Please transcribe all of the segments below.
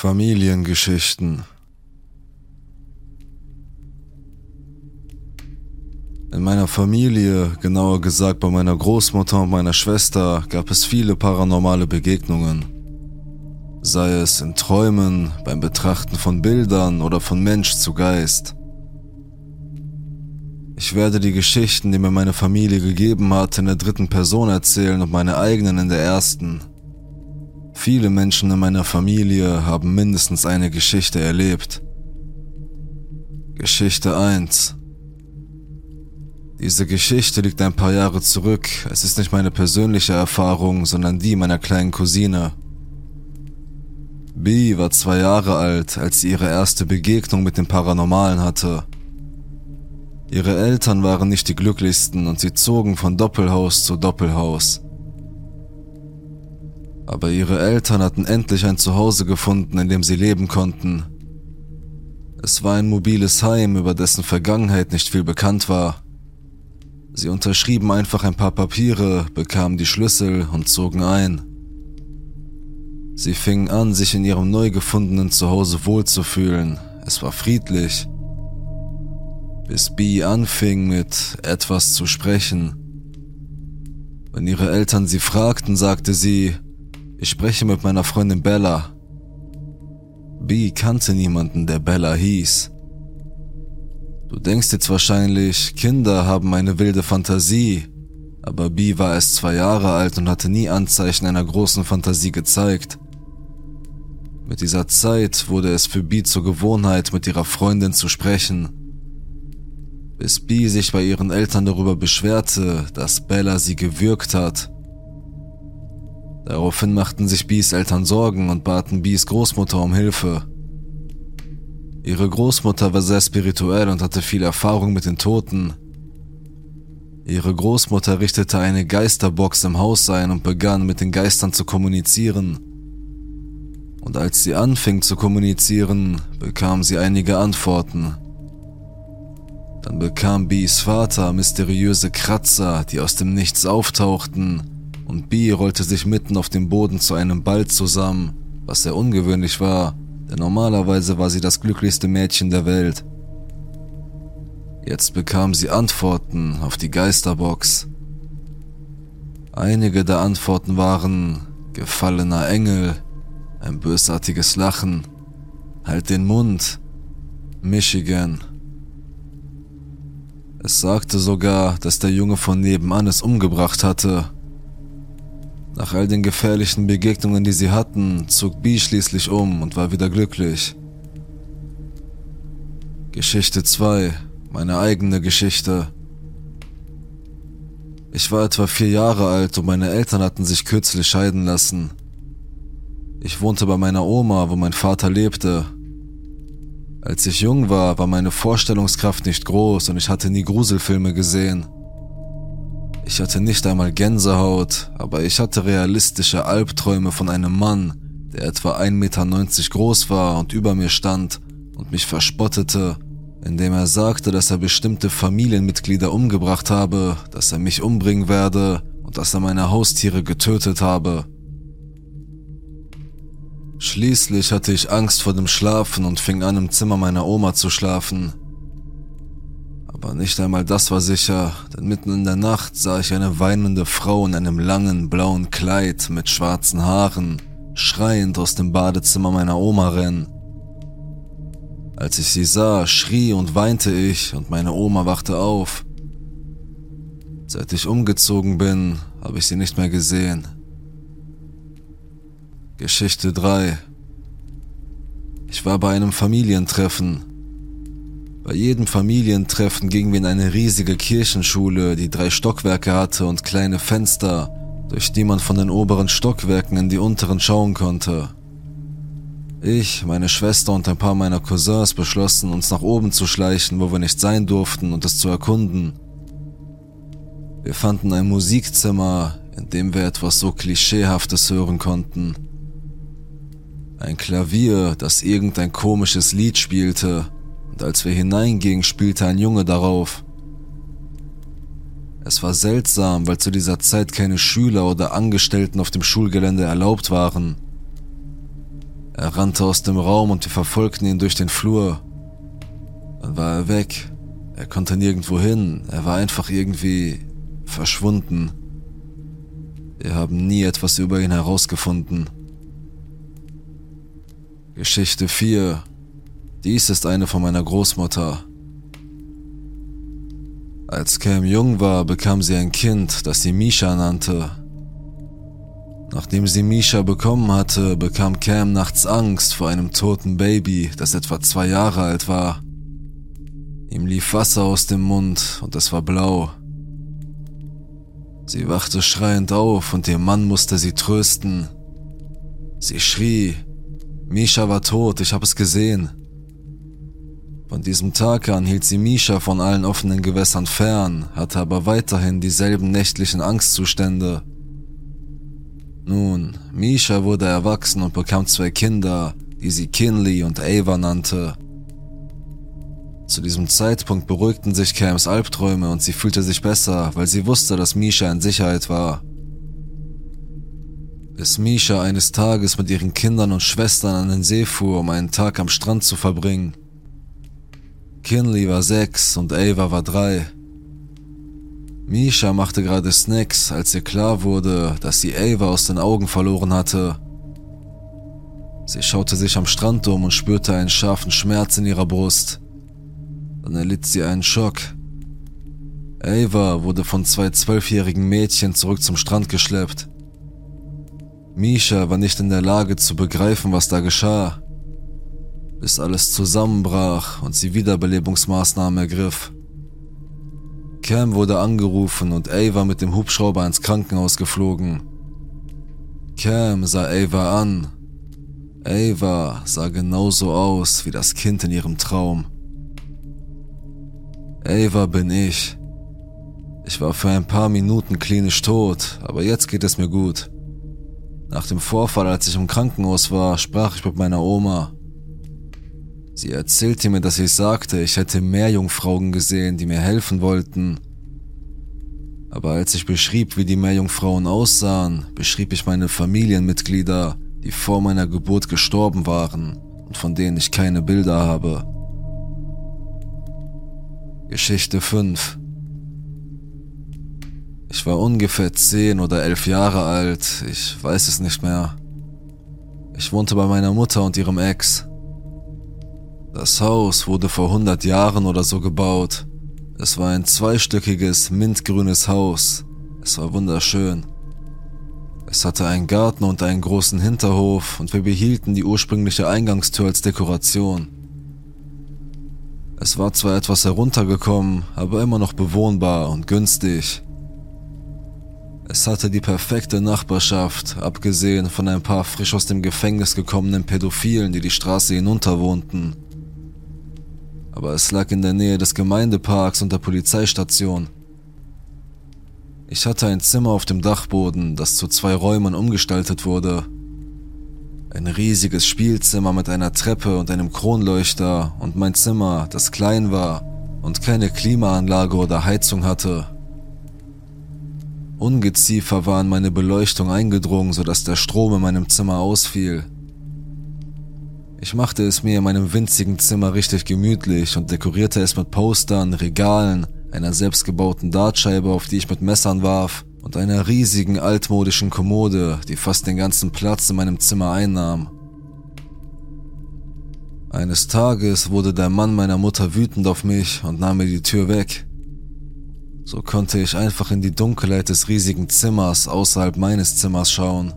Familiengeschichten In meiner Familie, genauer gesagt bei meiner Großmutter und meiner Schwester, gab es viele paranormale Begegnungen. Sei es in Träumen, beim Betrachten von Bildern oder von Mensch zu Geist. Ich werde die Geschichten, die mir meine Familie gegeben hat, in der dritten Person erzählen und meine eigenen in der ersten. Viele Menschen in meiner Familie haben mindestens eine Geschichte erlebt. Geschichte 1 Diese Geschichte liegt ein paar Jahre zurück. Es ist nicht meine persönliche Erfahrung, sondern die meiner kleinen Cousine. Bee war zwei Jahre alt, als sie ihre erste Begegnung mit dem Paranormalen hatte. Ihre Eltern waren nicht die glücklichsten und sie zogen von Doppelhaus zu Doppelhaus. Aber ihre Eltern hatten endlich ein Zuhause gefunden, in dem sie leben konnten. Es war ein mobiles Heim, über dessen Vergangenheit nicht viel bekannt war. Sie unterschrieben einfach ein paar Papiere, bekamen die Schlüssel und zogen ein. Sie fingen an, sich in ihrem neu gefundenen Zuhause wohlzufühlen. Es war friedlich. Bis Bee anfing mit etwas zu sprechen. Wenn ihre Eltern sie fragten, sagte sie, ich spreche mit meiner Freundin Bella. B kannte niemanden, der Bella hieß. Du denkst jetzt wahrscheinlich, Kinder haben eine wilde Fantasie, aber B war erst zwei Jahre alt und hatte nie Anzeichen einer großen Fantasie gezeigt. Mit dieser Zeit wurde es für B zur Gewohnheit, mit ihrer Freundin zu sprechen. Bis B sich bei ihren Eltern darüber beschwerte, dass Bella sie gewürgt hat Daraufhin machten sich Bees Eltern Sorgen und baten Bees Großmutter um Hilfe. Ihre Großmutter war sehr spirituell und hatte viel Erfahrung mit den Toten. Ihre Großmutter richtete eine Geisterbox im Haus ein und begann mit den Geistern zu kommunizieren. Und als sie anfing zu kommunizieren, bekam sie einige Antworten. Dann bekam Bees Vater mysteriöse Kratzer, die aus dem Nichts auftauchten und B rollte sich mitten auf dem Boden zu einem Ball zusammen, was sehr ungewöhnlich war, denn normalerweise war sie das glücklichste Mädchen der Welt. Jetzt bekam sie Antworten auf die Geisterbox. Einige der Antworten waren gefallener Engel, ein bösartiges Lachen, halt den Mund, Michigan. Es sagte sogar, dass der Junge von nebenan es umgebracht hatte nach all den gefährlichen Begegnungen, die sie hatten, zog B schließlich um und war wieder glücklich. Geschichte 2. Meine eigene Geschichte. Ich war etwa vier Jahre alt und meine Eltern hatten sich kürzlich scheiden lassen. Ich wohnte bei meiner Oma, wo mein Vater lebte. Als ich jung war, war meine Vorstellungskraft nicht groß und ich hatte nie Gruselfilme gesehen. Ich hatte nicht einmal Gänsehaut, aber ich hatte realistische Albträume von einem Mann, der etwa 1,90 Meter groß war und über mir stand und mich verspottete, indem er sagte, dass er bestimmte Familienmitglieder umgebracht habe, dass er mich umbringen werde und dass er meine Haustiere getötet habe. Schließlich hatte ich Angst vor dem Schlafen und fing an, im Zimmer meiner Oma zu schlafen. Aber nicht einmal das war sicher, denn mitten in der Nacht sah ich eine weinende Frau in einem langen blauen Kleid mit schwarzen Haaren, schreiend aus dem Badezimmer meiner Oma rennen. Als ich sie sah, schrie und weinte ich und meine Oma wachte auf. Seit ich umgezogen bin, habe ich sie nicht mehr gesehen. Geschichte 3 Ich war bei einem Familientreffen bei jedem Familientreffen gingen wir in eine riesige Kirchenschule, die drei Stockwerke hatte und kleine Fenster, durch die man von den oberen Stockwerken in die unteren schauen konnte. Ich, meine Schwester und ein paar meiner Cousins beschlossen, uns nach oben zu schleichen, wo wir nicht sein durften und es zu erkunden. Wir fanden ein Musikzimmer, in dem wir etwas so Klischeehaftes hören konnten. Ein Klavier, das irgendein komisches Lied spielte und als wir hineingingen, spielte ein Junge darauf. Es war seltsam, weil zu dieser Zeit keine Schüler oder Angestellten auf dem Schulgelände erlaubt waren. Er rannte aus dem Raum und wir verfolgten ihn durch den Flur. Dann war er weg. Er konnte nirgendwo hin. Er war einfach irgendwie verschwunden. Wir haben nie etwas über ihn herausgefunden. Geschichte 4. Dies ist eine von meiner Großmutter. Als Cam jung war, bekam sie ein Kind, das sie Misha nannte. Nachdem sie Misha bekommen hatte, bekam Cam nachts Angst vor einem toten Baby, das etwa zwei Jahre alt war. Ihm lief Wasser aus dem Mund und es war blau. Sie wachte schreiend auf und ihr Mann musste sie trösten. Sie schrie, Misha war tot, ich habe es gesehen. Von diesem Tag an hielt sie Misha von allen offenen Gewässern fern, hatte aber weiterhin dieselben nächtlichen Angstzustände. Nun, Misha wurde erwachsen und bekam zwei Kinder, die sie Kinley und Ava nannte. Zu diesem Zeitpunkt beruhigten sich Cams Albträume und sie fühlte sich besser, weil sie wusste, dass Misha in Sicherheit war. Bis Misha eines Tages mit ihren Kindern und Schwestern an den See fuhr, um einen Tag am Strand zu verbringen. Kinley war sechs und Ava war drei. Misha machte gerade Snacks, als ihr klar wurde, dass sie Ava aus den Augen verloren hatte. Sie schaute sich am Strand um und spürte einen scharfen Schmerz in ihrer Brust. Dann erlitt sie einen Schock. Ava wurde von zwei zwölfjährigen Mädchen zurück zum Strand geschleppt. Misha war nicht in der Lage zu begreifen, was da geschah bis alles zusammenbrach und sie Wiederbelebungsmaßnahmen ergriff. Cam wurde angerufen und Ava mit dem Hubschrauber ins Krankenhaus geflogen. Cam sah Ava an. Ava sah genauso aus wie das Kind in ihrem Traum. Ava bin ich. Ich war für ein paar Minuten klinisch tot, aber jetzt geht es mir gut. Nach dem Vorfall, als ich im Krankenhaus war, sprach ich mit meiner Oma. Sie erzählte mir, dass ich sagte, ich hätte mehr Jungfrauen gesehen, die mir helfen wollten. Aber als ich beschrieb, wie die Meerjungfrauen aussahen, beschrieb ich meine Familienmitglieder, die vor meiner Geburt gestorben waren und von denen ich keine Bilder habe. Geschichte 5 Ich war ungefähr 10 oder 11 Jahre alt, ich weiß es nicht mehr. Ich wohnte bei meiner Mutter und ihrem Ex. Das Haus wurde vor 100 Jahren oder so gebaut. Es war ein zweistöckiges, mintgrünes Haus. Es war wunderschön. Es hatte einen Garten und einen großen Hinterhof und wir behielten die ursprüngliche Eingangstür als Dekoration. Es war zwar etwas heruntergekommen, aber immer noch bewohnbar und günstig. Es hatte die perfekte Nachbarschaft, abgesehen von ein paar frisch aus dem Gefängnis gekommenen Pädophilen, die die Straße hinunter wohnten aber es lag in der Nähe des Gemeindeparks und der Polizeistation. Ich hatte ein Zimmer auf dem Dachboden, das zu zwei Räumen umgestaltet wurde. Ein riesiges Spielzimmer mit einer Treppe und einem Kronleuchter und mein Zimmer, das klein war und keine Klimaanlage oder Heizung hatte. Ungeziefer war in meine Beleuchtung eingedrungen, sodass der Strom in meinem Zimmer ausfiel. Ich machte es mir in meinem winzigen Zimmer richtig gemütlich und dekorierte es mit Postern, Regalen, einer selbstgebauten Dartscheibe, auf die ich mit Messern warf, und einer riesigen altmodischen Kommode, die fast den ganzen Platz in meinem Zimmer einnahm. Eines Tages wurde der Mann meiner Mutter wütend auf mich und nahm mir die Tür weg. So konnte ich einfach in die Dunkelheit des riesigen Zimmers außerhalb meines Zimmers schauen.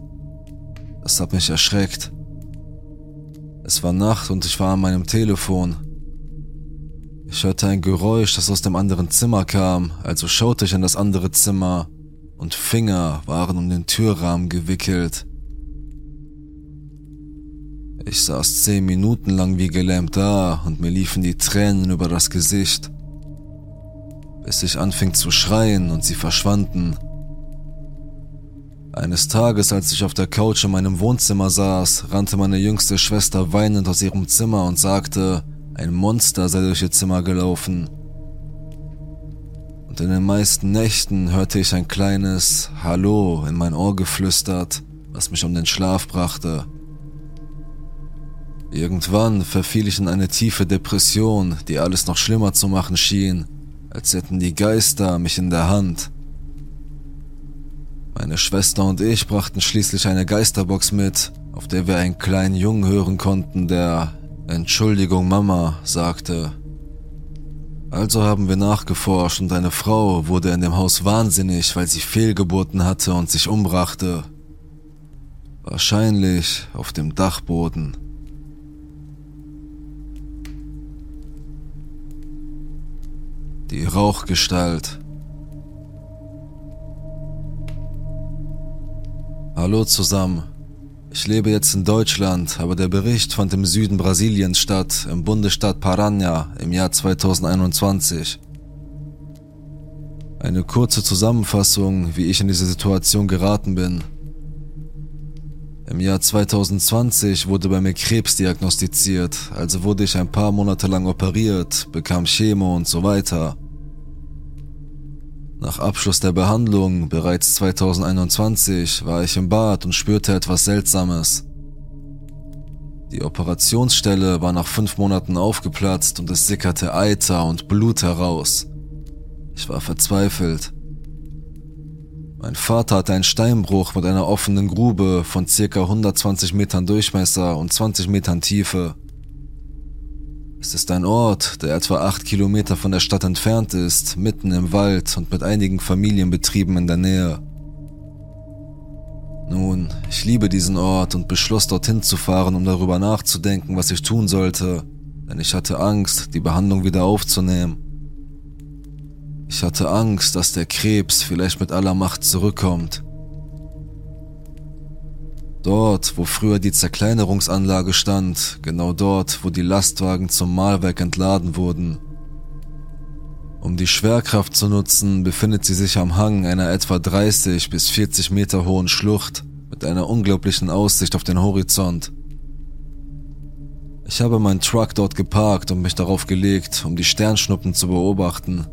Das hat mich erschreckt. Es war Nacht und ich war an meinem Telefon. Ich hörte ein Geräusch, das aus dem anderen Zimmer kam, also schaute ich in das andere Zimmer und Finger waren um den Türrahmen gewickelt. Ich saß zehn Minuten lang wie gelähmt da und mir liefen die Tränen über das Gesicht, bis ich anfing zu schreien und sie verschwanden. Eines Tages, als ich auf der Couch in meinem Wohnzimmer saß, rannte meine jüngste Schwester weinend aus ihrem Zimmer und sagte, ein Monster sei durch ihr Zimmer gelaufen. Und in den meisten Nächten hörte ich ein kleines Hallo in mein Ohr geflüstert, was mich um den Schlaf brachte. Irgendwann verfiel ich in eine tiefe Depression, die alles noch schlimmer zu machen schien, als hätten die Geister mich in der Hand. Meine Schwester und ich brachten schließlich eine Geisterbox mit, auf der wir einen kleinen Jungen hören konnten, der Entschuldigung Mama sagte. Also haben wir nachgeforscht und eine Frau wurde in dem Haus wahnsinnig, weil sie Fehlgeburten hatte und sich umbrachte. Wahrscheinlich auf dem Dachboden. Die Rauchgestalt. Hallo zusammen. Ich lebe jetzt in Deutschland, aber der Bericht fand im Süden Brasiliens statt, im Bundesstaat Paranha im Jahr 2021. Eine kurze Zusammenfassung, wie ich in diese Situation geraten bin. Im Jahr 2020 wurde bei mir Krebs diagnostiziert, also wurde ich ein paar Monate lang operiert, bekam Chemo und so weiter. Nach Abschluss der Behandlung, bereits 2021, war ich im Bad und spürte etwas Seltsames. Die Operationsstelle war nach fünf Monaten aufgeplatzt und es sickerte Eiter und Blut heraus. Ich war verzweifelt. Mein Vater hatte einen Steinbruch mit einer offenen Grube von circa 120 Metern Durchmesser und 20 Metern Tiefe. Es ist ein Ort, der etwa acht Kilometer von der Stadt entfernt ist, mitten im Wald und mit einigen Familienbetrieben in der Nähe. Nun, ich liebe diesen Ort und beschloss dorthin zu fahren, um darüber nachzudenken, was ich tun sollte, denn ich hatte Angst, die Behandlung wieder aufzunehmen. Ich hatte Angst, dass der Krebs vielleicht mit aller Macht zurückkommt. Dort, wo früher die Zerkleinerungsanlage stand, genau dort, wo die Lastwagen zum Mahlwerk entladen wurden. Um die Schwerkraft zu nutzen, befindet sie sich am Hang einer etwa 30 bis 40 Meter hohen Schlucht mit einer unglaublichen Aussicht auf den Horizont. Ich habe meinen Truck dort geparkt und mich darauf gelegt, um die Sternschnuppen zu beobachten.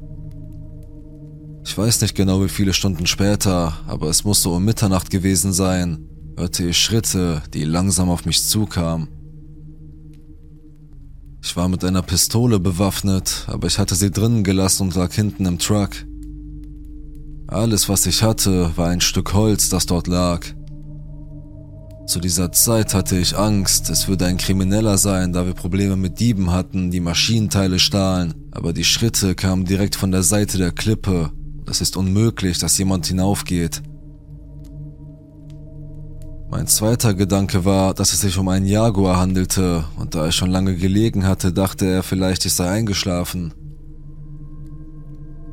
Ich weiß nicht genau wie viele Stunden später, aber es muss so um Mitternacht gewesen sein, hörte ich Schritte, die langsam auf mich zukamen. Ich war mit einer Pistole bewaffnet, aber ich hatte sie drinnen gelassen und lag hinten im Truck. Alles, was ich hatte, war ein Stück Holz, das dort lag. Zu dieser Zeit hatte ich Angst, es würde ein Krimineller sein, da wir Probleme mit Dieben hatten, die Maschinenteile stahlen, aber die Schritte kamen direkt von der Seite der Klippe. Es ist unmöglich, dass jemand hinaufgeht. Mein zweiter Gedanke war, dass es sich um einen Jaguar handelte, und da er schon lange gelegen hatte, dachte er vielleicht, ich sei eingeschlafen.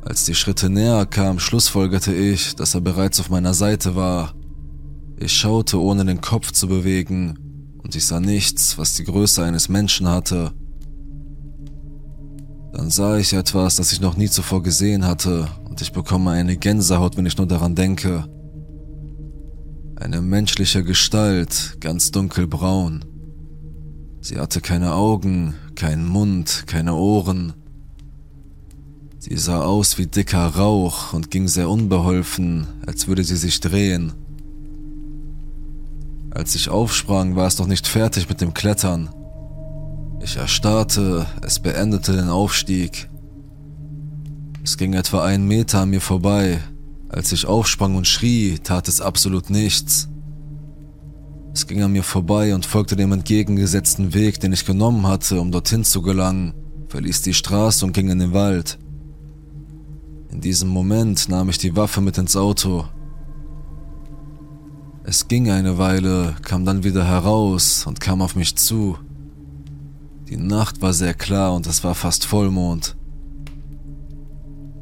Als die Schritte näher kamen, schlussfolgerte ich, dass er bereits auf meiner Seite war. Ich schaute, ohne den Kopf zu bewegen, und ich sah nichts, was die Größe eines Menschen hatte. Dann sah ich etwas, das ich noch nie zuvor gesehen hatte, und ich bekomme eine Gänsehaut, wenn ich nur daran denke. Eine menschliche Gestalt, ganz dunkelbraun. Sie hatte keine Augen, keinen Mund, keine Ohren. Sie sah aus wie dicker Rauch und ging sehr unbeholfen, als würde sie sich drehen. Als ich aufsprang, war es noch nicht fertig mit dem Klettern. Ich erstarrte, es beendete den Aufstieg. Es ging etwa einen Meter an mir vorbei, als ich aufsprang und schrie, tat es absolut nichts. Es ging an mir vorbei und folgte dem entgegengesetzten Weg, den ich genommen hatte, um dorthin zu gelangen, verließ die Straße und ging in den Wald. In diesem Moment nahm ich die Waffe mit ins Auto. Es ging eine Weile, kam dann wieder heraus und kam auf mich zu. Die Nacht war sehr klar und es war fast Vollmond.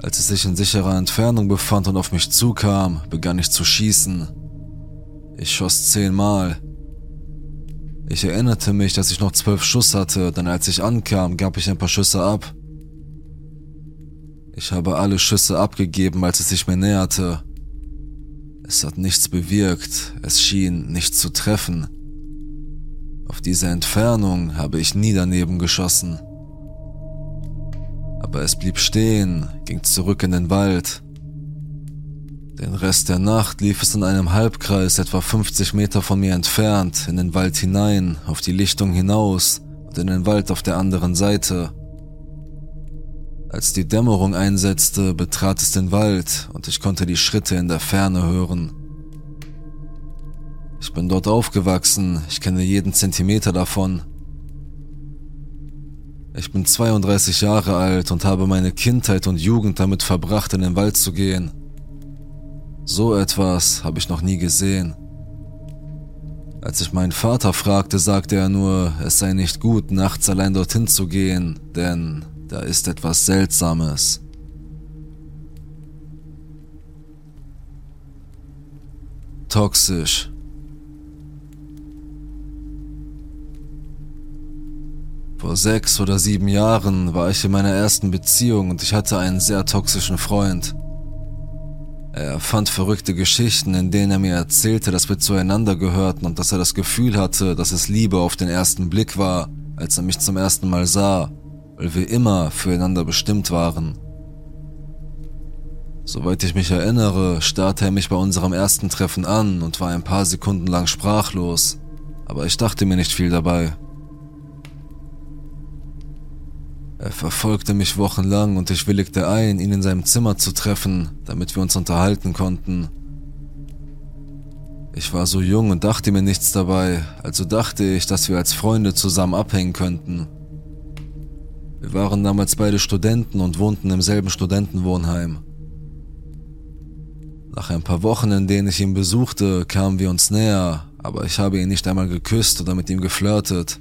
Als es sich in sicherer Entfernung befand und auf mich zukam, begann ich zu schießen. Ich schoss zehnmal. Ich erinnerte mich, dass ich noch zwölf Schuss hatte, denn als ich ankam, gab ich ein paar Schüsse ab. Ich habe alle Schüsse abgegeben, als es sich mir näherte. Es hat nichts bewirkt, es schien nichts zu treffen. Auf diese Entfernung habe ich nie daneben geschossen aber es blieb stehen, ging zurück in den Wald. Den Rest der Nacht lief es in einem Halbkreis etwa 50 Meter von mir entfernt, in den Wald hinein, auf die Lichtung hinaus und in den Wald auf der anderen Seite. Als die Dämmerung einsetzte, betrat es den Wald und ich konnte die Schritte in der Ferne hören. Ich bin dort aufgewachsen, ich kenne jeden Zentimeter davon. Ich bin 32 Jahre alt und habe meine Kindheit und Jugend damit verbracht, in den Wald zu gehen. So etwas habe ich noch nie gesehen. Als ich meinen Vater fragte, sagte er nur, es sei nicht gut, nachts allein dorthin zu gehen, denn da ist etwas Seltsames. Toxisch. Vor sechs oder sieben Jahren war ich in meiner ersten Beziehung und ich hatte einen sehr toxischen Freund. Er fand verrückte Geschichten, in denen er mir erzählte, dass wir zueinander gehörten und dass er das Gefühl hatte, dass es Liebe auf den ersten Blick war, als er mich zum ersten Mal sah, weil wir immer füreinander bestimmt waren. Soweit ich mich erinnere, starrte er mich bei unserem ersten Treffen an und war ein paar Sekunden lang sprachlos, aber ich dachte mir nicht viel dabei. Er verfolgte mich wochenlang und ich willigte ein, ihn in seinem Zimmer zu treffen, damit wir uns unterhalten konnten. Ich war so jung und dachte mir nichts dabei, also dachte ich, dass wir als Freunde zusammen abhängen könnten. Wir waren damals beide Studenten und wohnten im selben Studentenwohnheim. Nach ein paar Wochen, in denen ich ihn besuchte, kamen wir uns näher, aber ich habe ihn nicht einmal geküsst oder mit ihm geflirtet.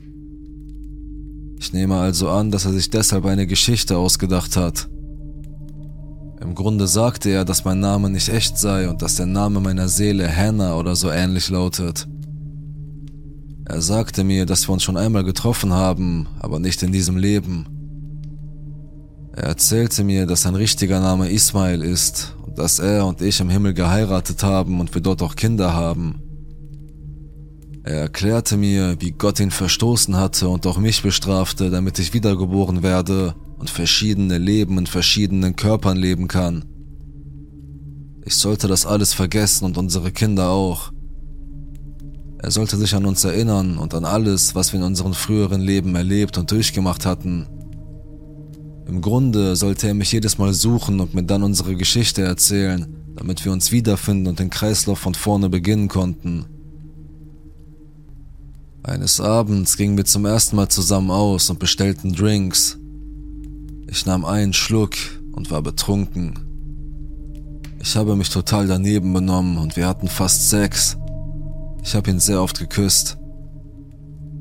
Ich nehme also an, dass er sich deshalb eine Geschichte ausgedacht hat. Im Grunde sagte er, dass mein Name nicht echt sei und dass der Name meiner Seele Hannah oder so ähnlich lautet. Er sagte mir, dass wir uns schon einmal getroffen haben, aber nicht in diesem Leben. Er erzählte mir, dass sein richtiger Name Ismail ist und dass er und ich im Himmel geheiratet haben und wir dort auch Kinder haben. Er erklärte mir, wie Gott ihn verstoßen hatte und auch mich bestrafte, damit ich wiedergeboren werde und verschiedene Leben in verschiedenen Körpern leben kann. Ich sollte das alles vergessen und unsere Kinder auch. Er sollte sich an uns erinnern und an alles, was wir in unseren früheren Leben erlebt und durchgemacht hatten. Im Grunde sollte er mich jedes Mal suchen und mir dann unsere Geschichte erzählen, damit wir uns wiederfinden und den Kreislauf von vorne beginnen konnten. Eines Abends gingen wir zum ersten Mal zusammen aus und bestellten Drinks. Ich nahm einen Schluck und war betrunken. Ich habe mich total daneben benommen und wir hatten fast Sex. Ich habe ihn sehr oft geküsst.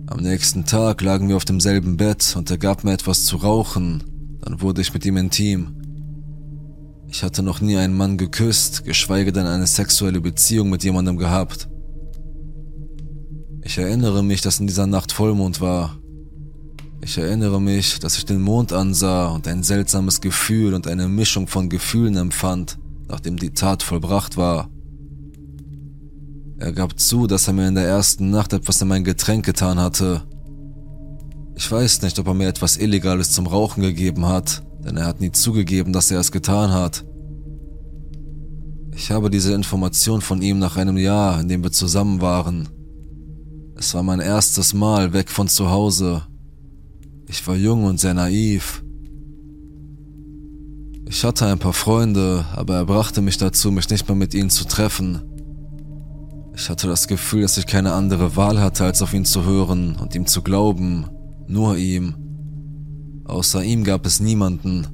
Am nächsten Tag lagen wir auf demselben Bett und er gab mir etwas zu rauchen, dann wurde ich mit ihm intim. Ich hatte noch nie einen Mann geküsst, geschweige denn eine sexuelle Beziehung mit jemandem gehabt. Ich erinnere mich, dass in dieser Nacht Vollmond war. Ich erinnere mich, dass ich den Mond ansah und ein seltsames Gefühl und eine Mischung von Gefühlen empfand, nachdem die Tat vollbracht war. Er gab zu, dass er mir in der ersten Nacht etwas in mein Getränk getan hatte. Ich weiß nicht, ob er mir etwas Illegales zum Rauchen gegeben hat, denn er hat nie zugegeben, dass er es getan hat. Ich habe diese Information von ihm nach einem Jahr, in dem wir zusammen waren, es war mein erstes Mal weg von zu Hause. Ich war jung und sehr naiv. Ich hatte ein paar Freunde, aber er brachte mich dazu, mich nicht mehr mit ihnen zu treffen. Ich hatte das Gefühl, dass ich keine andere Wahl hatte, als auf ihn zu hören und ihm zu glauben. Nur ihm. Außer ihm gab es niemanden.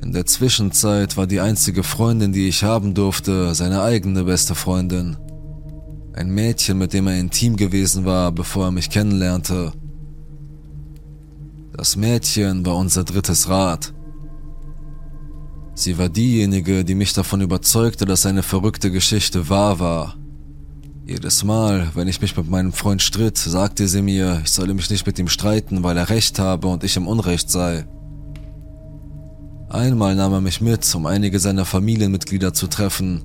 In der Zwischenzeit war die einzige Freundin, die ich haben durfte, seine eigene beste Freundin. Ein Mädchen, mit dem er intim gewesen war, bevor er mich kennenlernte. Das Mädchen war unser drittes Rad. Sie war diejenige, die mich davon überzeugte, dass seine verrückte Geschichte wahr war. Jedes Mal, wenn ich mich mit meinem Freund stritt, sagte sie mir, ich solle mich nicht mit ihm streiten, weil er recht habe und ich im Unrecht sei. Einmal nahm er mich mit, um einige seiner Familienmitglieder zu treffen,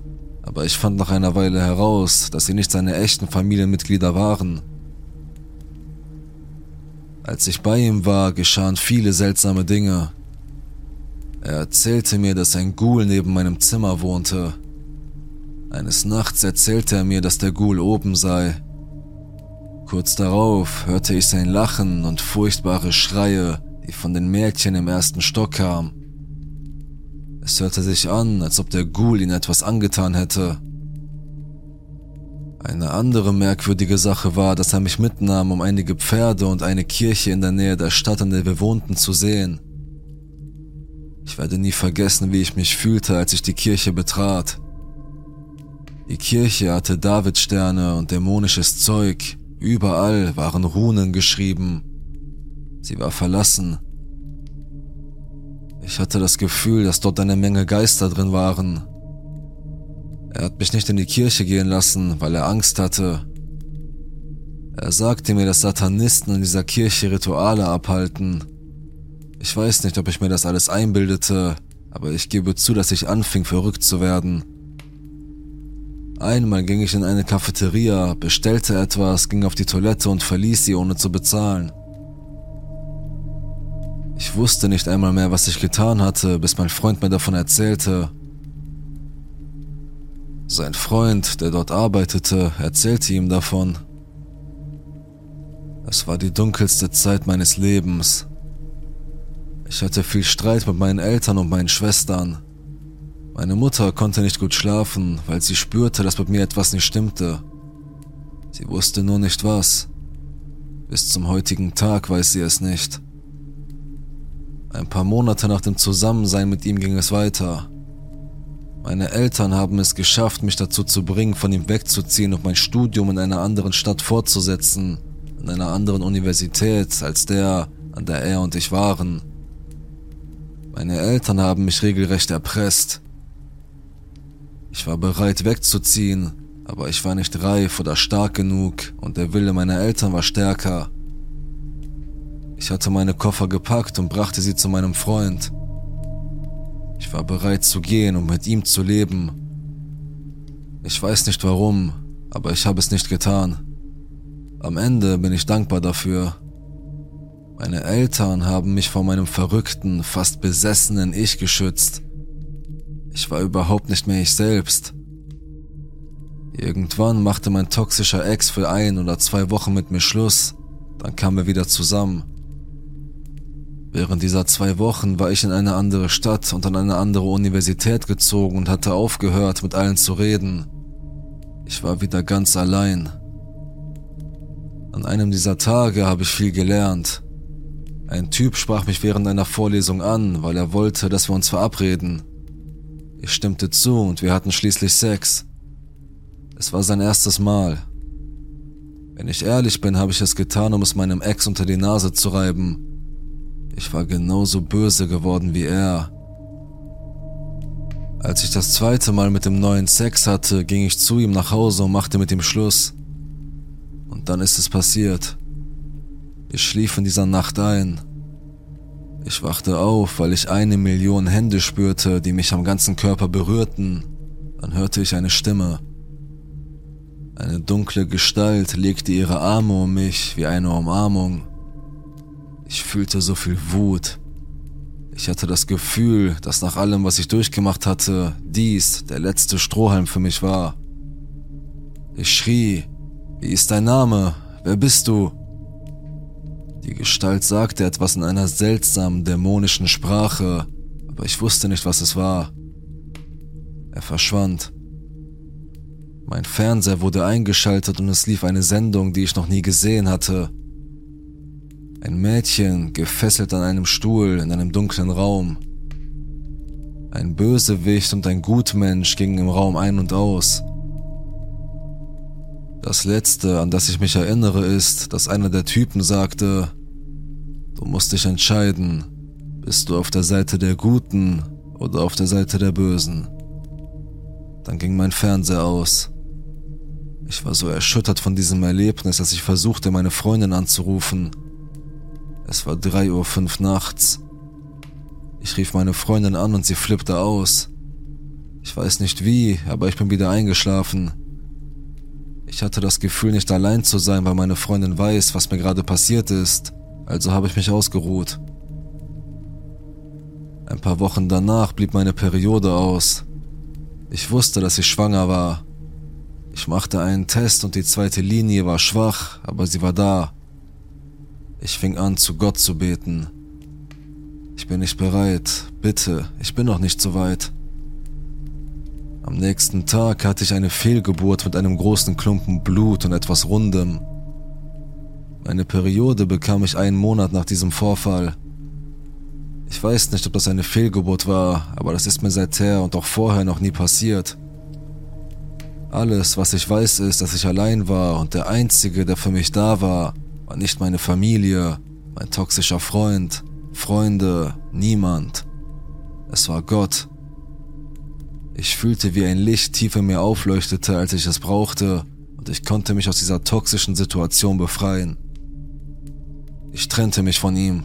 aber ich fand nach einer Weile heraus, dass sie nicht seine echten Familienmitglieder waren. Als ich bei ihm war, geschahen viele seltsame Dinge. Er erzählte mir, dass ein Ghoul neben meinem Zimmer wohnte. Eines Nachts erzählte er mir, dass der Ghoul oben sei. Kurz darauf hörte ich sein Lachen und furchtbare Schreie, die von den Mädchen im ersten Stock kamen. Es hörte sich an, als ob der Ghoul ihn etwas angetan hätte. Eine andere merkwürdige Sache war, dass er mich mitnahm, um einige Pferde und eine Kirche in der Nähe der Stadt, in der wir wohnten, zu sehen. Ich werde nie vergessen, wie ich mich fühlte, als ich die Kirche betrat. Die Kirche hatte Davidsterne und dämonisches Zeug. Überall waren Runen geschrieben. Sie war verlassen. Ich hatte das Gefühl, dass dort eine Menge Geister drin waren, er hat mich nicht in die Kirche gehen lassen, weil er Angst hatte. Er sagte mir, dass Satanisten in dieser Kirche Rituale abhalten. Ich weiß nicht, ob ich mir das alles einbildete, aber ich gebe zu, dass ich anfing, verrückt zu werden. Einmal ging ich in eine Cafeteria, bestellte etwas, ging auf die Toilette und verließ sie, ohne zu bezahlen. Ich wusste nicht einmal mehr, was ich getan hatte, bis mein Freund mir davon erzählte. Sein Freund, der dort arbeitete, erzählte ihm davon. Es war die dunkelste Zeit meines Lebens. Ich hatte viel Streit mit meinen Eltern und meinen Schwestern. Meine Mutter konnte nicht gut schlafen, weil sie spürte, dass mit mir etwas nicht stimmte. Sie wusste nur nicht was. Bis zum heutigen Tag weiß sie es nicht. Ein paar Monate nach dem Zusammensein mit ihm ging es weiter. Meine Eltern haben es geschafft, mich dazu zu bringen, von ihm wegzuziehen und mein Studium in einer anderen Stadt fortzusetzen, in einer anderen Universität als der, an der er und ich waren. Meine Eltern haben mich regelrecht erpresst. Ich war bereit wegzuziehen, aber ich war nicht reif oder stark genug und der Wille meiner Eltern war stärker. Ich hatte meine Koffer gepackt und brachte sie zu meinem Freund. Ich war bereit zu gehen und mit ihm zu leben. Ich weiß nicht warum, aber ich habe es nicht getan. Am Ende bin ich dankbar dafür. Meine Eltern haben mich vor meinem verrückten, fast besessenen Ich geschützt. Ich war überhaupt nicht mehr ich selbst. Irgendwann machte mein toxischer Ex für ein oder zwei Wochen mit mir Schluss, dann kamen wir wieder zusammen. Während dieser zwei Wochen war ich in eine andere Stadt und an eine andere Universität gezogen und hatte aufgehört, mit allen zu reden. Ich war wieder ganz allein. An einem dieser Tage habe ich viel gelernt. Ein Typ sprach mich während einer Vorlesung an, weil er wollte, dass wir uns verabreden. Ich stimmte zu und wir hatten schließlich Sex. Es war sein erstes Mal. Wenn ich ehrlich bin, habe ich es getan, um es meinem Ex unter die Nase zu reiben ich war genauso böse geworden wie er. Als ich das zweite Mal mit dem neuen Sex hatte, ging ich zu ihm nach Hause und machte mit ihm Schluss. Und dann ist es passiert. Ich schlief in dieser Nacht ein. Ich wachte auf, weil ich eine Million Hände spürte, die mich am ganzen Körper berührten. Dann hörte ich eine Stimme. Eine dunkle Gestalt legte ihre Arme um mich wie eine Umarmung. Ich fühlte so viel Wut. Ich hatte das Gefühl, dass nach allem, was ich durchgemacht hatte, dies der letzte Strohhalm für mich war. Ich schrie, wie ist dein Name? Wer bist du? Die Gestalt sagte etwas in einer seltsamen, dämonischen Sprache, aber ich wusste nicht, was es war. Er verschwand. Mein Fernseher wurde eingeschaltet und es lief eine Sendung, die ich noch nie gesehen hatte. Ein Mädchen gefesselt an einem Stuhl in einem dunklen Raum. Ein Bösewicht und ein Gutmensch gingen im Raum ein und aus. Das letzte, an das ich mich erinnere, ist, dass einer der Typen sagte, du musst dich entscheiden, bist du auf der Seite der Guten oder auf der Seite der Bösen. Dann ging mein Fernseher aus. Ich war so erschüttert von diesem Erlebnis, dass ich versuchte, meine Freundin anzurufen. Es war 3.05 Uhr nachts. Ich rief meine Freundin an und sie flippte aus. Ich weiß nicht wie, aber ich bin wieder eingeschlafen. Ich hatte das Gefühl, nicht allein zu sein, weil meine Freundin weiß, was mir gerade passiert ist, also habe ich mich ausgeruht. Ein paar Wochen danach blieb meine Periode aus. Ich wusste, dass ich schwanger war. Ich machte einen Test und die zweite Linie war schwach, aber sie war da. Ich fing an, zu Gott zu beten. Ich bin nicht bereit. Bitte, ich bin noch nicht so weit. Am nächsten Tag hatte ich eine Fehlgeburt mit einem großen Klumpen Blut und etwas Rundem. Meine Periode bekam ich einen Monat nach diesem Vorfall. Ich weiß nicht, ob das eine Fehlgeburt war, aber das ist mir seither und auch vorher noch nie passiert. Alles, was ich weiß, ist, dass ich allein war und der Einzige, der für mich da war, war nicht meine Familie, mein toxischer Freund, Freunde, niemand. Es war Gott. Ich fühlte, wie ein Licht tief in mir aufleuchtete, als ich es brauchte, und ich konnte mich aus dieser toxischen Situation befreien. Ich trennte mich von ihm.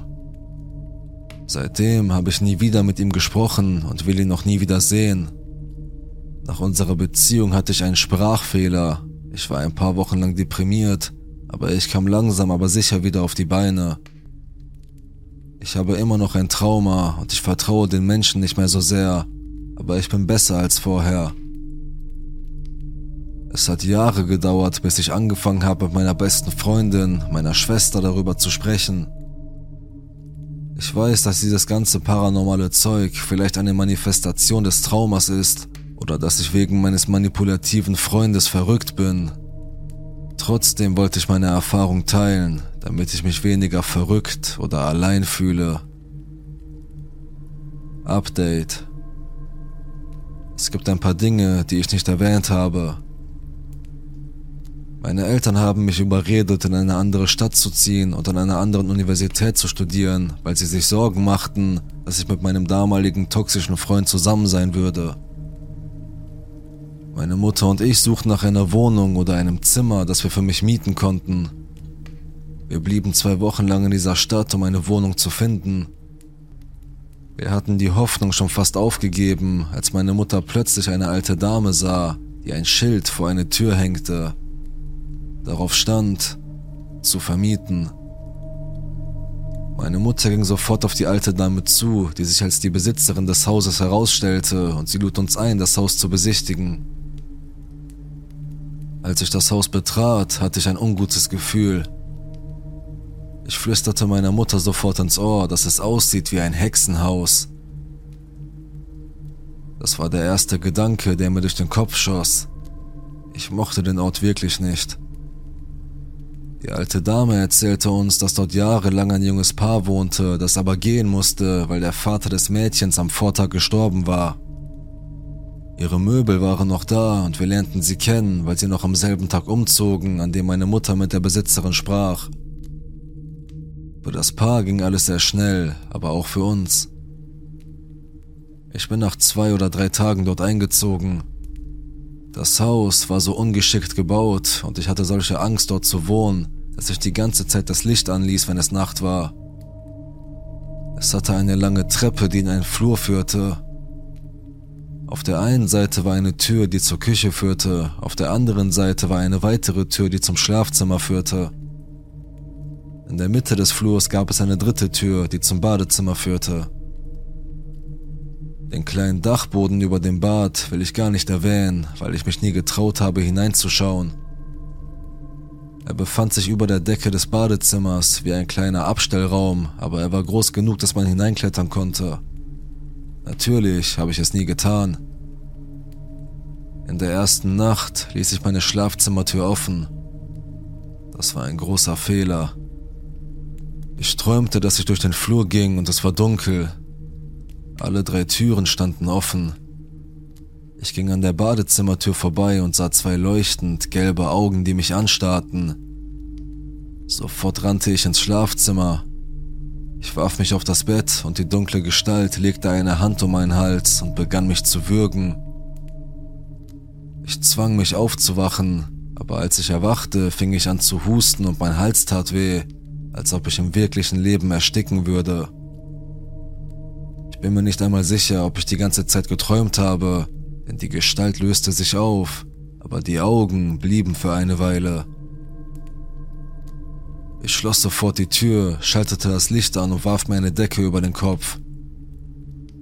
Seitdem habe ich nie wieder mit ihm gesprochen und will ihn noch nie wieder sehen. Nach unserer Beziehung hatte ich einen Sprachfehler. Ich war ein paar Wochen lang deprimiert, aber ich kam langsam aber sicher wieder auf die Beine. Ich habe immer noch ein Trauma und ich vertraue den Menschen nicht mehr so sehr, aber ich bin besser als vorher. Es hat Jahre gedauert, bis ich angefangen habe, mit meiner besten Freundin, meiner Schwester darüber zu sprechen. Ich weiß, dass dieses ganze paranormale Zeug vielleicht eine Manifestation des Traumas ist oder dass ich wegen meines manipulativen Freundes verrückt bin. Trotzdem wollte ich meine Erfahrung teilen, damit ich mich weniger verrückt oder allein fühle. Update es gibt ein paar Dinge, die ich nicht erwähnt habe. Meine Eltern haben mich überredet, in eine andere Stadt zu ziehen und an einer anderen Universität zu studieren, weil sie sich Sorgen machten, dass ich mit meinem damaligen toxischen Freund zusammen sein würde. Meine Mutter und ich suchten nach einer Wohnung oder einem Zimmer, das wir für mich mieten konnten. Wir blieben zwei Wochen lang in dieser Stadt, um eine Wohnung zu finden. Wir hatten die Hoffnung schon fast aufgegeben, als meine Mutter plötzlich eine alte Dame sah, die ein Schild vor eine Tür hängte. Darauf stand, zu vermieten. Meine Mutter ging sofort auf die alte Dame zu, die sich als die Besitzerin des Hauses herausstellte, und sie lud uns ein, das Haus zu besichtigen. Als ich das Haus betrat, hatte ich ein ungutes Gefühl. Ich flüsterte meiner Mutter sofort ins Ohr, dass es aussieht wie ein Hexenhaus. Das war der erste Gedanke, der mir durch den Kopf schoss. Ich mochte den Ort wirklich nicht. Die alte Dame erzählte uns, dass dort jahrelang ein junges Paar wohnte, das aber gehen musste, weil der Vater des Mädchens am Vortag gestorben war. Ihre Möbel waren noch da und wir lernten sie kennen, weil sie noch am selben Tag umzogen, an dem meine Mutter mit der Besitzerin sprach. Für das Paar ging alles sehr schnell, aber auch für uns. Ich bin nach zwei oder drei Tagen dort eingezogen. Das Haus war so ungeschickt gebaut und ich hatte solche Angst dort zu wohnen, dass ich die ganze Zeit das Licht anließ, wenn es Nacht war. Es hatte eine lange Treppe, die in einen Flur führte. Auf der einen Seite war eine Tür, die zur Küche führte, auf der anderen Seite war eine weitere Tür, die zum Schlafzimmer führte. In der Mitte des Flurs gab es eine dritte Tür, die zum Badezimmer führte. Den kleinen Dachboden über dem Bad will ich gar nicht erwähnen, weil ich mich nie getraut habe hineinzuschauen. Er befand sich über der Decke des Badezimmers wie ein kleiner Abstellraum, aber er war groß genug, dass man hineinklettern konnte. Natürlich habe ich es nie getan. In der ersten Nacht ließ ich meine Schlafzimmertür offen. Das war ein großer Fehler. Ich träumte, dass ich durch den Flur ging und es war dunkel. Alle drei Türen standen offen. Ich ging an der Badezimmertür vorbei und sah zwei leuchtend gelbe Augen, die mich anstarrten. Sofort rannte ich ins Schlafzimmer. Ich warf mich auf das Bett und die dunkle Gestalt legte eine Hand um meinen Hals und begann mich zu würgen. Ich zwang mich aufzuwachen, aber als ich erwachte, fing ich an zu husten und mein Hals tat weh als ob ich im wirklichen Leben ersticken würde. Ich bin mir nicht einmal sicher, ob ich die ganze Zeit geträumt habe, denn die Gestalt löste sich auf, aber die Augen blieben für eine Weile. Ich schloss sofort die Tür, schaltete das Licht an und warf mir eine Decke über den Kopf.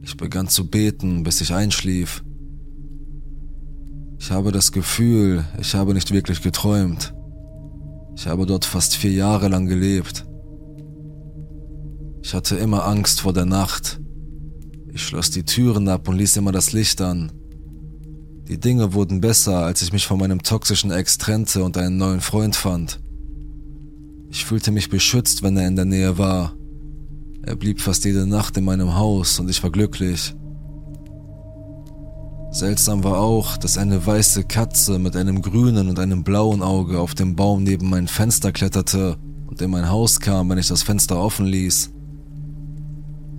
Ich begann zu beten, bis ich einschlief. Ich habe das Gefühl, ich habe nicht wirklich geträumt. Ich habe dort fast vier Jahre lang gelebt. Ich hatte immer Angst vor der Nacht. Ich schloss die Türen ab und ließ immer das Licht an. Die Dinge wurden besser, als ich mich von meinem toxischen Ex trennte und einen neuen Freund fand. Ich fühlte mich beschützt, wenn er in der Nähe war. Er blieb fast jede Nacht in meinem Haus und ich war glücklich. Seltsam war auch, dass eine weiße Katze mit einem grünen und einem blauen Auge auf dem Baum neben mein Fenster kletterte und in mein Haus kam, wenn ich das Fenster offen ließ.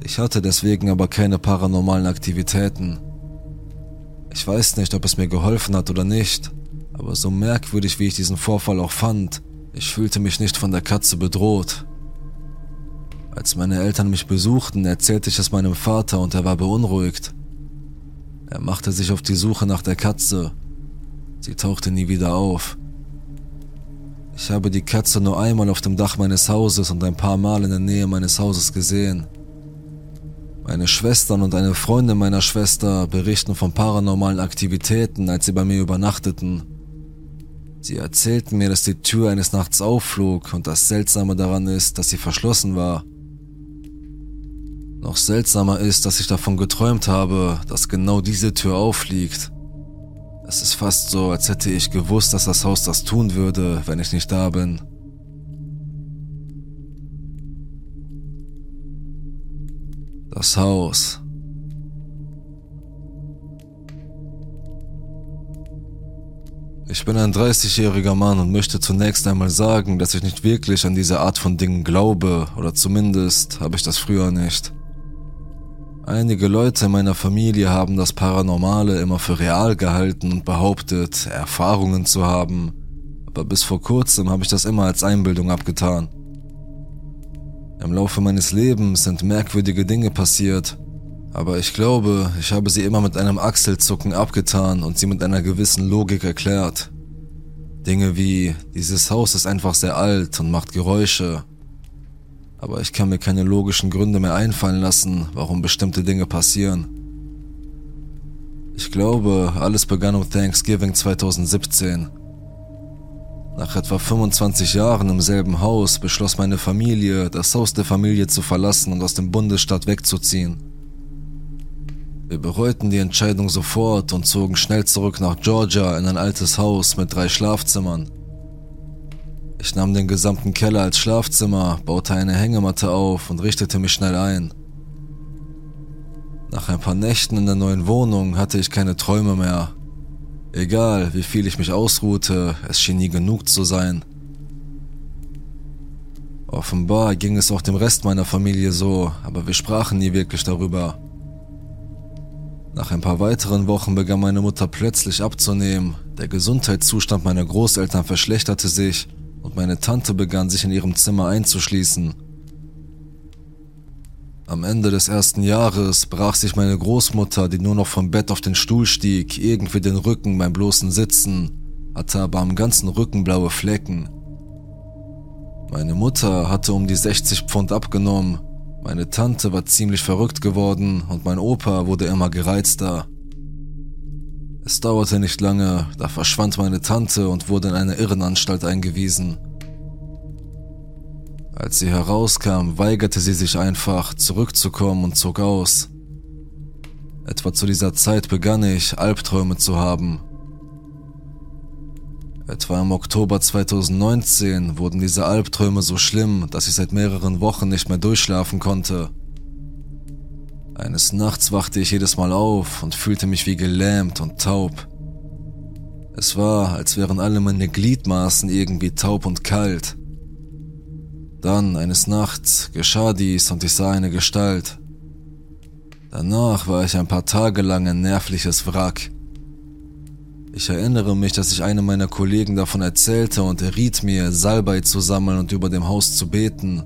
Ich hatte deswegen aber keine paranormalen Aktivitäten. Ich weiß nicht, ob es mir geholfen hat oder nicht, aber so merkwürdig wie ich diesen Vorfall auch fand, ich fühlte mich nicht von der Katze bedroht. Als meine Eltern mich besuchten, erzählte ich es meinem Vater und er war beunruhigt. Er machte sich auf die Suche nach der Katze. Sie tauchte nie wieder auf. Ich habe die Katze nur einmal auf dem Dach meines Hauses und ein paar Mal in der Nähe meines Hauses gesehen. Meine Schwestern und eine Freundin meiner Schwester berichten von paranormalen Aktivitäten, als sie bei mir übernachteten. Sie erzählten mir, dass die Tür eines Nachts aufflog und das Seltsame daran ist, dass sie verschlossen war. Noch seltsamer ist, dass ich davon geträumt habe, dass genau diese Tür auffliegt. Es ist fast so, als hätte ich gewusst, dass das Haus das tun würde, wenn ich nicht da bin. Das Haus. Ich bin ein 30-jähriger Mann und möchte zunächst einmal sagen, dass ich nicht wirklich an diese Art von Dingen glaube, oder zumindest habe ich das früher nicht. Einige Leute in meiner Familie haben das Paranormale immer für real gehalten und behauptet, Erfahrungen zu haben, aber bis vor kurzem habe ich das immer als Einbildung abgetan. Im Laufe meines Lebens sind merkwürdige Dinge passiert, aber ich glaube, ich habe sie immer mit einem Achselzucken abgetan und sie mit einer gewissen Logik erklärt. Dinge wie, dieses Haus ist einfach sehr alt und macht Geräusche. Aber ich kann mir keine logischen Gründe mehr einfallen lassen, warum bestimmte Dinge passieren. Ich glaube, alles begann um Thanksgiving 2017. Nach etwa 25 Jahren im selben Haus beschloss meine Familie, das Haus der Familie zu verlassen und aus dem Bundesstaat wegzuziehen. Wir bereuten die Entscheidung sofort und zogen schnell zurück nach Georgia in ein altes Haus mit drei Schlafzimmern. Ich nahm den gesamten Keller als Schlafzimmer, baute eine Hängematte auf und richtete mich schnell ein. Nach ein paar Nächten in der neuen Wohnung hatte ich keine Träume mehr Egal, wie viel ich mich ausruhte, es schien nie genug zu sein. Offenbar ging es auch dem Rest meiner Familie so, aber wir sprachen nie wirklich darüber. Nach ein paar weiteren Wochen begann meine Mutter plötzlich abzunehmen, der Gesundheitszustand meiner Großeltern verschlechterte sich und meine Tante begann sich in ihrem Zimmer einzuschließen. Am Ende des ersten Jahres brach sich meine Großmutter, die nur noch vom Bett auf den Stuhl stieg, irgendwie den Rücken beim bloßen Sitzen, hatte aber am ganzen Rücken blaue Flecken. Meine Mutter hatte um die 60 Pfund abgenommen, meine Tante war ziemlich verrückt geworden und mein Opa wurde immer gereizter. Es dauerte nicht lange, da verschwand meine Tante und wurde in eine Irrenanstalt eingewiesen. Als sie herauskam, weigerte sie sich einfach, zurückzukommen und zog aus. Etwa zu dieser Zeit begann ich, Albträume zu haben. Etwa im Oktober 2019 wurden diese Albträume so schlimm, dass ich seit mehreren Wochen nicht mehr durchschlafen konnte. Eines Nachts wachte ich jedes Mal auf und fühlte mich wie gelähmt und taub. Es war, als wären alle meine Gliedmaßen irgendwie taub und kalt. Dann, eines Nachts, geschah dies und ich sah eine Gestalt. Danach war ich ein paar Tage lang ein nervliches Wrack. Ich erinnere mich, dass ich einem meiner Kollegen davon erzählte und er riet mir, Salbei zu sammeln und über dem Haus zu beten.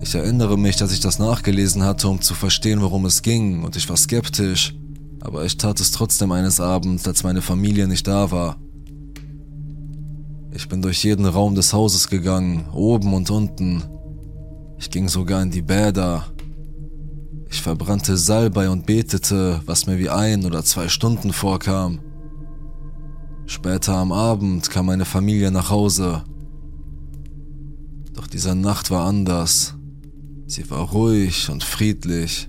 Ich erinnere mich, dass ich das nachgelesen hatte, um zu verstehen, worum es ging, und ich war skeptisch, aber ich tat es trotzdem eines Abends, als meine Familie nicht da war. Ich bin durch jeden Raum des Hauses gegangen, oben und unten. Ich ging sogar in die Bäder. Ich verbrannte Salbei und betete, was mir wie ein oder zwei Stunden vorkam. Später am Abend kam meine Familie nach Hause. Doch diese Nacht war anders. Sie war ruhig und friedlich.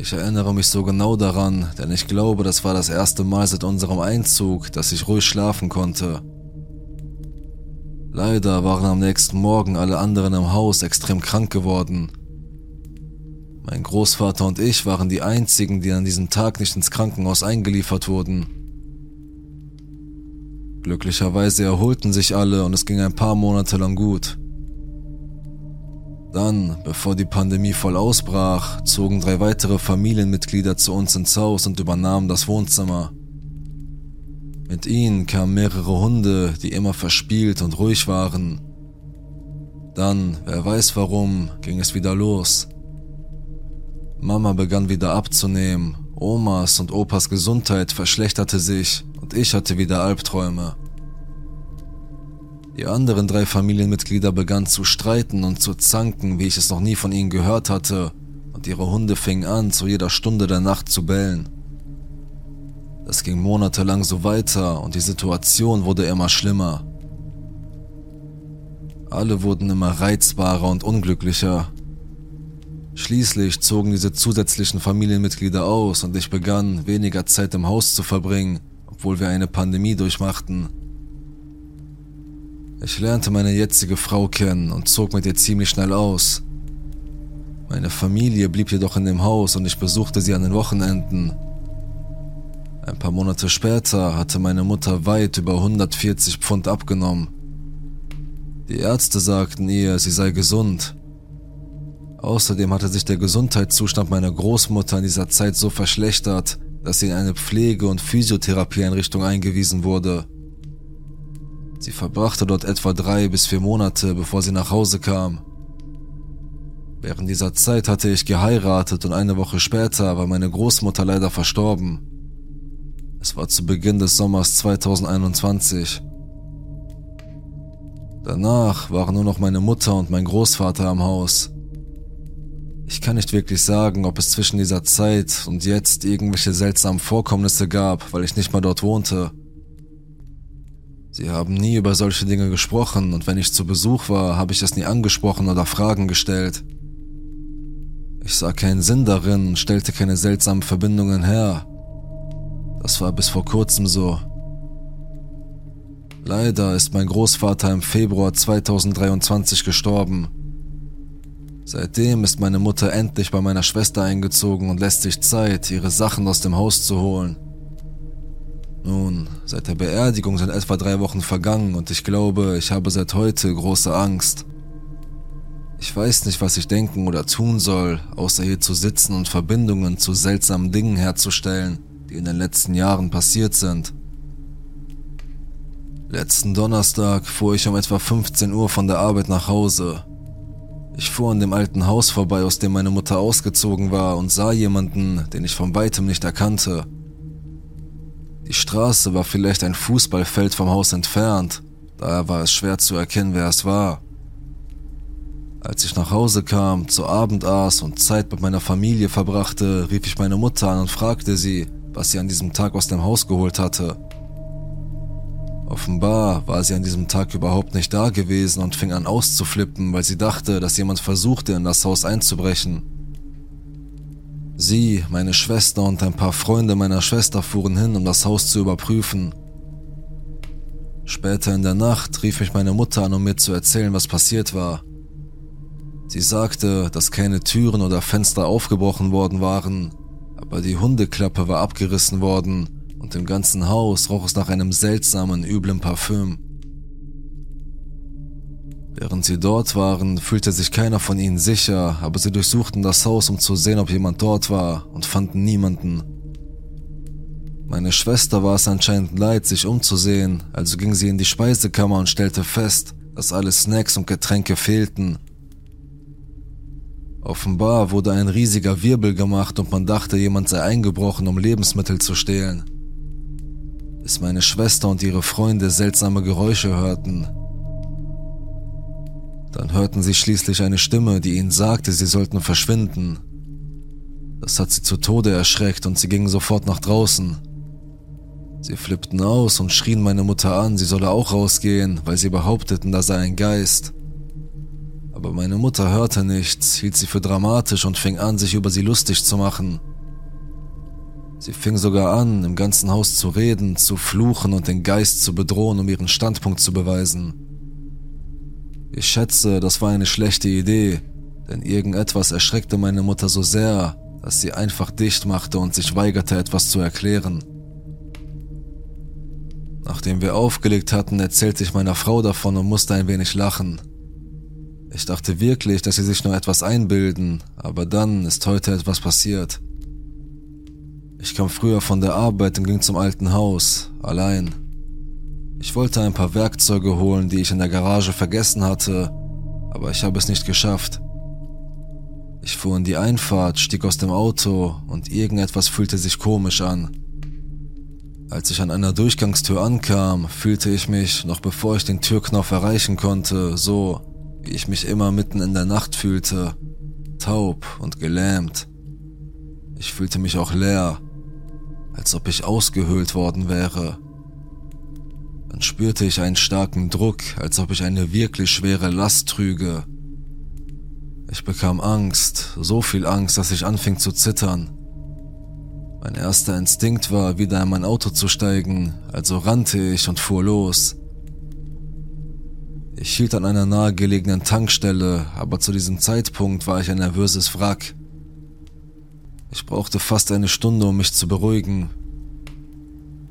Ich erinnere mich so genau daran, denn ich glaube, das war das erste Mal seit unserem Einzug, dass ich ruhig schlafen konnte. Leider waren am nächsten Morgen alle anderen im Haus extrem krank geworden. Mein Großvater und ich waren die einzigen, die an diesem Tag nicht ins Krankenhaus eingeliefert wurden. Glücklicherweise erholten sich alle und es ging ein paar Monate lang gut. Dann, bevor die Pandemie voll ausbrach, zogen drei weitere Familienmitglieder zu uns ins Haus und übernahmen das Wohnzimmer. Mit ihnen kamen mehrere Hunde, die immer verspielt und ruhig waren. Dann, wer weiß warum, ging es wieder los. Mama begann wieder abzunehmen, Omas und Opas Gesundheit verschlechterte sich und ich hatte wieder Albträume. Die anderen drei Familienmitglieder begannen zu streiten und zu zanken, wie ich es noch nie von ihnen gehört hatte, und ihre Hunde fingen an, zu jeder Stunde der Nacht zu bellen. Das ging monatelang so weiter und die Situation wurde immer schlimmer. Alle wurden immer reizbarer und unglücklicher. Schließlich zogen diese zusätzlichen Familienmitglieder aus und ich begann, weniger Zeit im Haus zu verbringen, obwohl wir eine Pandemie durchmachten. Ich lernte meine jetzige Frau kennen und zog mit ihr ziemlich schnell aus. Meine Familie blieb jedoch in dem Haus und ich besuchte sie an den Wochenenden. Ein paar Monate später hatte meine Mutter weit über 140 Pfund abgenommen. Die Ärzte sagten ihr, sie sei gesund. Außerdem hatte sich der Gesundheitszustand meiner Großmutter in dieser Zeit so verschlechtert, dass sie in eine Pflege- und Physiotherapieeinrichtung eingewiesen wurde. Sie verbrachte dort etwa drei bis vier Monate, bevor sie nach Hause kam. Während dieser Zeit hatte ich geheiratet und eine Woche später war meine Großmutter leider verstorben. Es war zu Beginn des Sommers 2021. Danach waren nur noch meine Mutter und mein Großvater am Haus. Ich kann nicht wirklich sagen, ob es zwischen dieser Zeit und jetzt irgendwelche seltsamen Vorkommnisse gab, weil ich nicht mal dort wohnte. Sie haben nie über solche Dinge gesprochen und wenn ich zu Besuch war, habe ich es nie angesprochen oder Fragen gestellt. Ich sah keinen Sinn darin und stellte keine seltsamen Verbindungen her. Das war bis vor kurzem so. Leider ist mein Großvater im Februar 2023 gestorben. Seitdem ist meine Mutter endlich bei meiner Schwester eingezogen und lässt sich Zeit, ihre Sachen aus dem Haus zu holen. Nun, seit der Beerdigung sind etwa drei Wochen vergangen und ich glaube, ich habe seit heute große Angst. Ich weiß nicht, was ich denken oder tun soll, außer hier zu sitzen und Verbindungen zu seltsamen Dingen herzustellen, die in den letzten Jahren passiert sind. Letzten Donnerstag fuhr ich um etwa 15 Uhr von der Arbeit nach Hause. Ich fuhr an dem alten Haus vorbei, aus dem meine Mutter ausgezogen war und sah jemanden, den ich von weitem nicht erkannte. Die Straße war vielleicht ein Fußballfeld vom Haus entfernt, daher war es schwer zu erkennen, wer es war. Als ich nach Hause kam, zu Abend aß und Zeit mit meiner Familie verbrachte, rief ich meine Mutter an und fragte sie, was sie an diesem Tag aus dem Haus geholt hatte. Offenbar war sie an diesem Tag überhaupt nicht da gewesen und fing an auszuflippen, weil sie dachte, dass jemand versuchte, in das Haus einzubrechen. Sie, meine Schwester und ein paar Freunde meiner Schwester fuhren hin, um das Haus zu überprüfen. Später in der Nacht rief mich meine Mutter an, um mir zu erzählen, was passiert war. Sie sagte, dass keine Türen oder Fenster aufgebrochen worden waren, aber die Hundeklappe war abgerissen worden und im ganzen Haus roch es nach einem seltsamen, üblen Parfüm. Während sie dort waren, fühlte sich keiner von ihnen sicher, aber sie durchsuchten das Haus, um zu sehen, ob jemand dort war, und fanden niemanden. Meine Schwester war es anscheinend leid, sich umzusehen, also ging sie in die Speisekammer und stellte fest, dass alle Snacks und Getränke fehlten. Offenbar wurde ein riesiger Wirbel gemacht und man dachte, jemand sei eingebrochen, um Lebensmittel zu stehlen. Bis meine Schwester und ihre Freunde seltsame Geräusche hörten, Dann hörten sie schließlich eine Stimme, die ihnen sagte, sie sollten verschwinden. Das hat sie zu Tode erschreckt und sie gingen sofort nach draußen. Sie flippten aus und schrien meine Mutter an, sie solle auch rausgehen, weil sie behaupteten, da sei ein Geist. Aber meine Mutter hörte nichts, hielt sie für dramatisch und fing an, sich über sie lustig zu machen. Sie fing sogar an, im ganzen Haus zu reden, zu fluchen und den Geist zu bedrohen, um ihren Standpunkt zu beweisen. Ich schätze, das war eine schlechte Idee, denn irgendetwas erschreckte meine Mutter so sehr, dass sie einfach dicht machte und sich weigerte, etwas zu erklären. Nachdem wir aufgelegt hatten, erzählte ich meiner Frau davon und musste ein wenig lachen. Ich dachte wirklich, dass sie sich nur etwas einbilden, aber dann ist heute etwas passiert. Ich kam früher von der Arbeit und ging zum alten Haus, allein. Ich wollte ein paar Werkzeuge holen, die ich in der Garage vergessen hatte, aber ich habe es nicht geschafft. Ich fuhr in die Einfahrt, stieg aus dem Auto und irgendetwas fühlte sich komisch an. Als ich an einer Durchgangstür ankam, fühlte ich mich, noch bevor ich den Türknopf erreichen konnte, so, wie ich mich immer mitten in der Nacht fühlte, taub und gelähmt. Ich fühlte mich auch leer, als ob ich ausgehöhlt worden wäre. Dann spürte ich einen starken Druck, als ob ich eine wirklich schwere Last trüge. Ich bekam Angst, so viel Angst, dass ich anfing zu zittern. Mein erster Instinkt war, wieder in mein Auto zu steigen, also rannte ich und fuhr los. Ich hielt an einer nahegelegenen Tankstelle, aber zu diesem Zeitpunkt war ich ein nervöses Wrack. Ich brauchte fast eine Stunde, um mich zu beruhigen.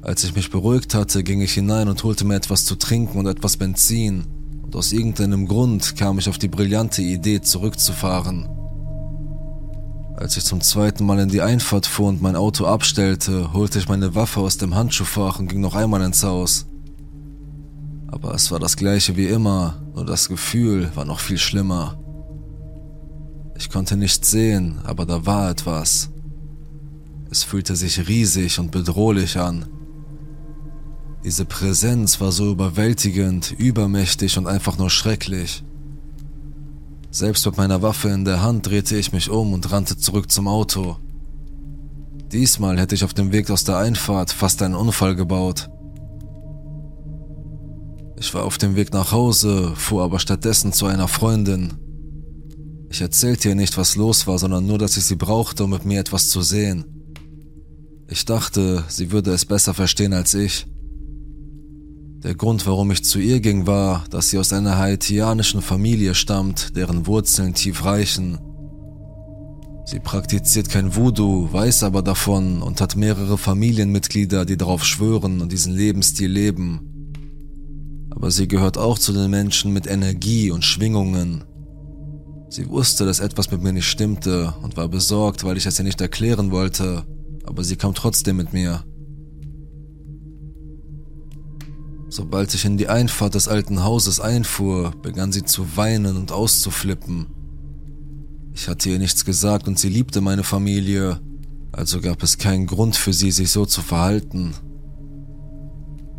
Als ich mich beruhigt hatte, ging ich hinein und holte mir etwas zu trinken und etwas Benzin, und aus irgendeinem Grund kam ich auf die brillante Idee, zurückzufahren. Als ich zum zweiten Mal in die Einfahrt fuhr und mein Auto abstellte, holte ich meine Waffe aus dem Handschuhfach und ging noch einmal ins Haus. Aber es war das gleiche wie immer, nur das Gefühl war noch viel schlimmer. Ich konnte nichts sehen, aber da war etwas. Es fühlte sich riesig und bedrohlich an. Diese Präsenz war so überwältigend, übermächtig und einfach nur schrecklich. Selbst mit meiner Waffe in der Hand drehte ich mich um und rannte zurück zum Auto. Diesmal hätte ich auf dem Weg aus der Einfahrt fast einen Unfall gebaut. Ich war auf dem Weg nach Hause, fuhr aber stattdessen zu einer Freundin, ich erzählte ihr nicht, was los war, sondern nur, dass ich sie brauchte, um mit mir etwas zu sehen. Ich dachte, sie würde es besser verstehen als ich. Der Grund, warum ich zu ihr ging, war, dass sie aus einer haitianischen Familie stammt, deren Wurzeln tief reichen. Sie praktiziert kein Voodoo, weiß aber davon und hat mehrere Familienmitglieder, die darauf schwören und diesen Lebensstil leben. Aber sie gehört auch zu den Menschen mit Energie und Schwingungen, Sie wusste, dass etwas mit mir nicht stimmte und war besorgt, weil ich es ihr nicht erklären wollte, aber sie kam trotzdem mit mir. Sobald ich in die Einfahrt des alten Hauses einfuhr, begann sie zu weinen und auszuflippen. Ich hatte ihr nichts gesagt und sie liebte meine Familie, also gab es keinen Grund für sie, sich so zu verhalten.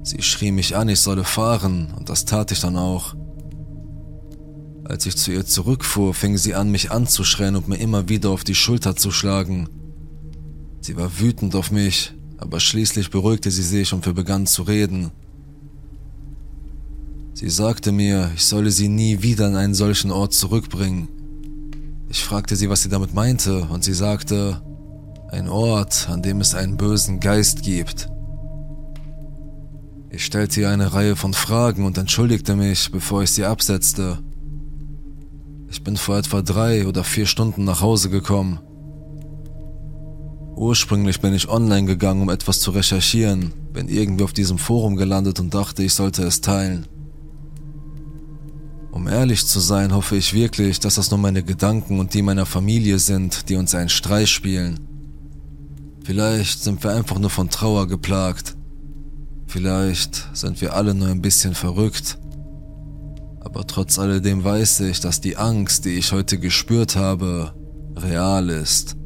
Sie schrie mich an, ich solle fahren, und das tat ich dann auch. Als ich zu ihr zurückfuhr, fing sie an, mich anzuschreien und mir immer wieder auf die Schulter zu schlagen. Sie war wütend auf mich, aber schließlich beruhigte sie sich und wir begannen zu reden. Sie sagte mir, ich solle sie nie wieder an einen solchen Ort zurückbringen. Ich fragte sie, was sie damit meinte, und sie sagte, ein Ort, an dem es einen bösen Geist gibt. Ich stellte ihr eine Reihe von Fragen und entschuldigte mich, bevor ich sie absetzte. Ich bin vor etwa drei oder vier Stunden nach Hause gekommen. Ursprünglich bin ich online gegangen, um etwas zu recherchieren, bin irgendwie auf diesem Forum gelandet und dachte, ich sollte es teilen. Um ehrlich zu sein, hoffe ich wirklich, dass das nur meine Gedanken und die meiner Familie sind, die uns einen Streich spielen. Vielleicht sind wir einfach nur von Trauer geplagt. Vielleicht sind wir alle nur ein bisschen verrückt aber trotz alledem weiß ich, dass die Angst, die ich heute gespürt habe, real ist.